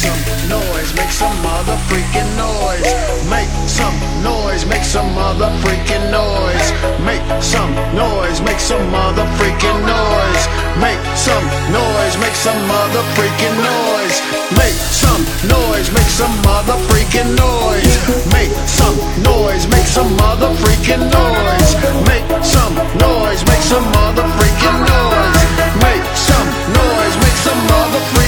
some noise, make some mother freaking noise. Make some noise, make some mother freaking noise. Make some noise, make some mother freaking noise. Make some noise, make some mother freaking noise. Make some noise, make some mother freaking noise. Make some noise, make some mother freaking noise. Make some noise, make some mother freaking noise. Make some noise, make some mother freaking noise.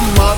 my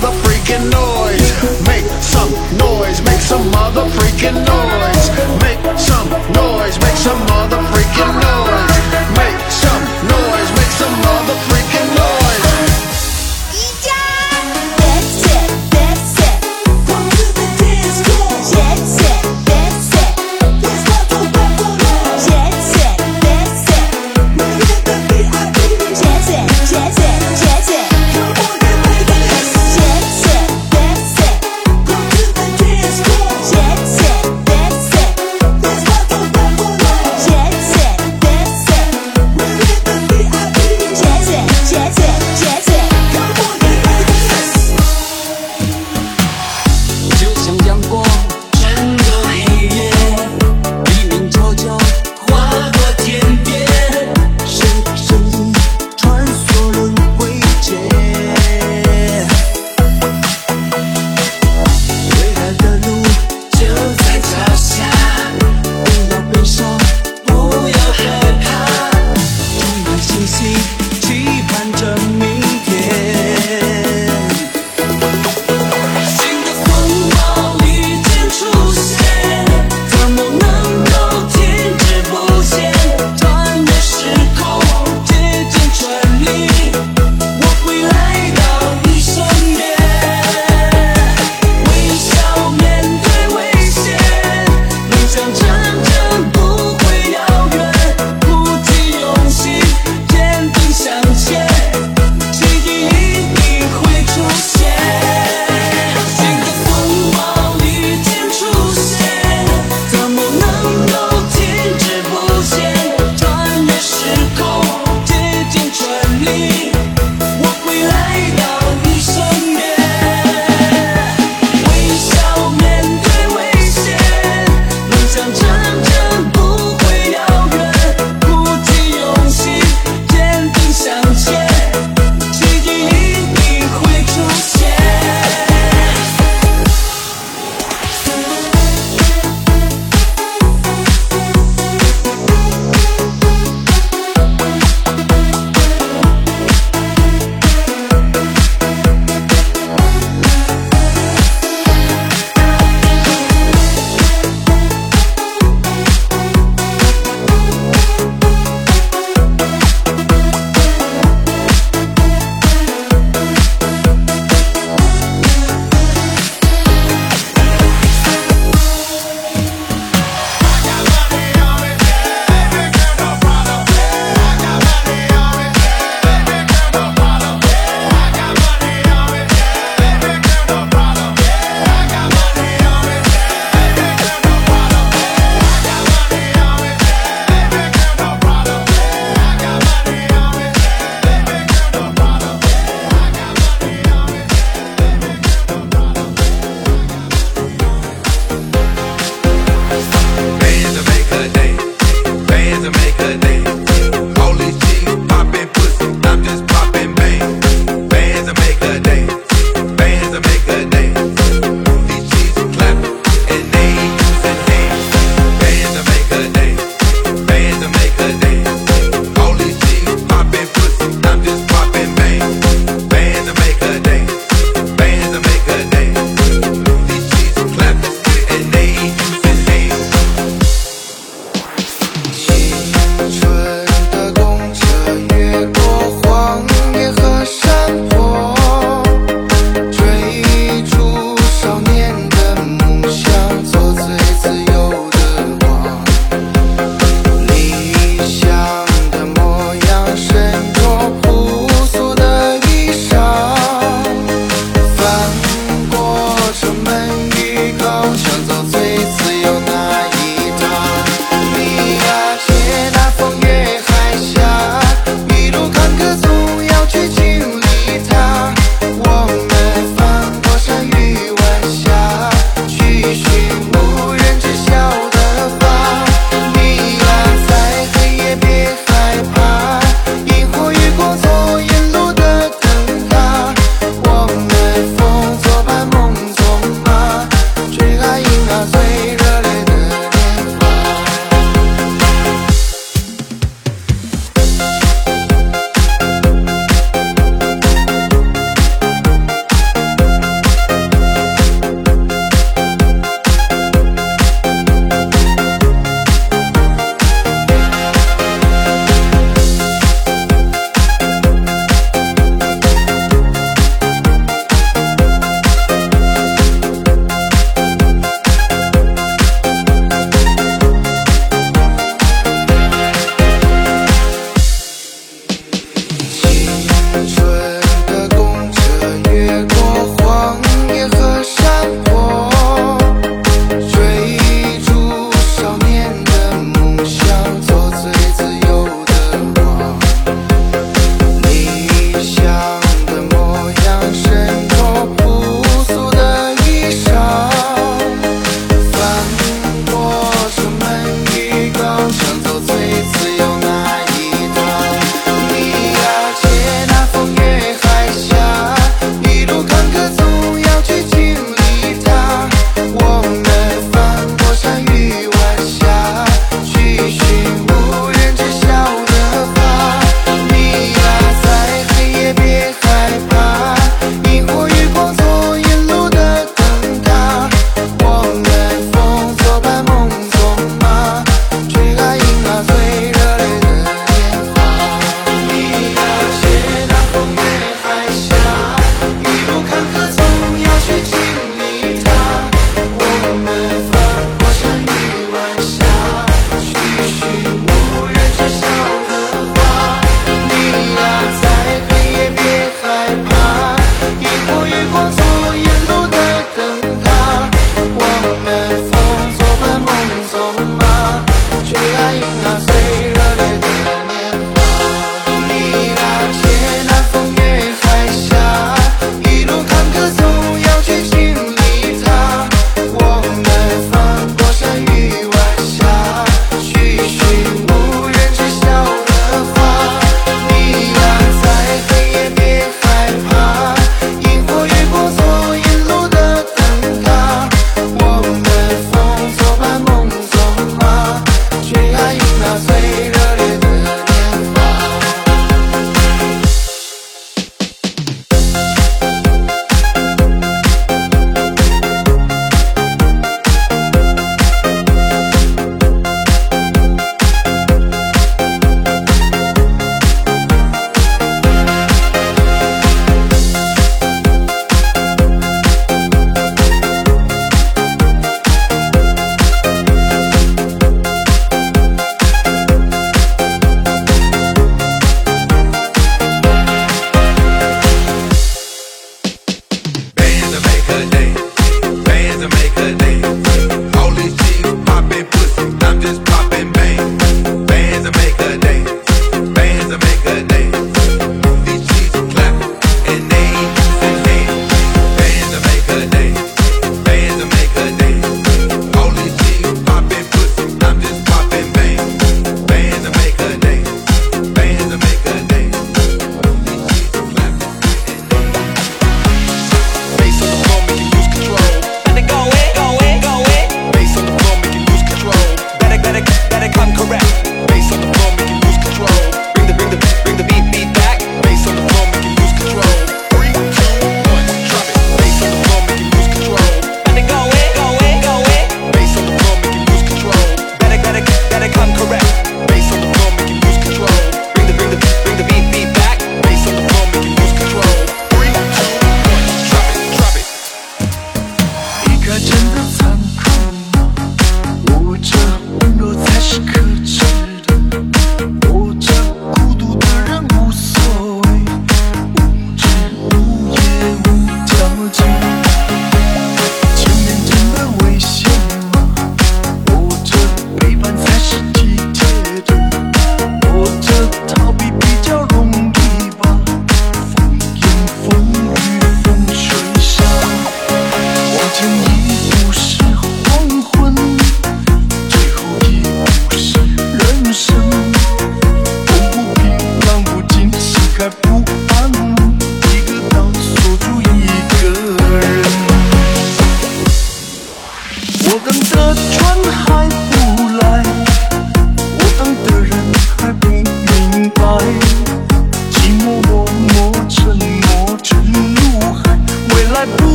i boo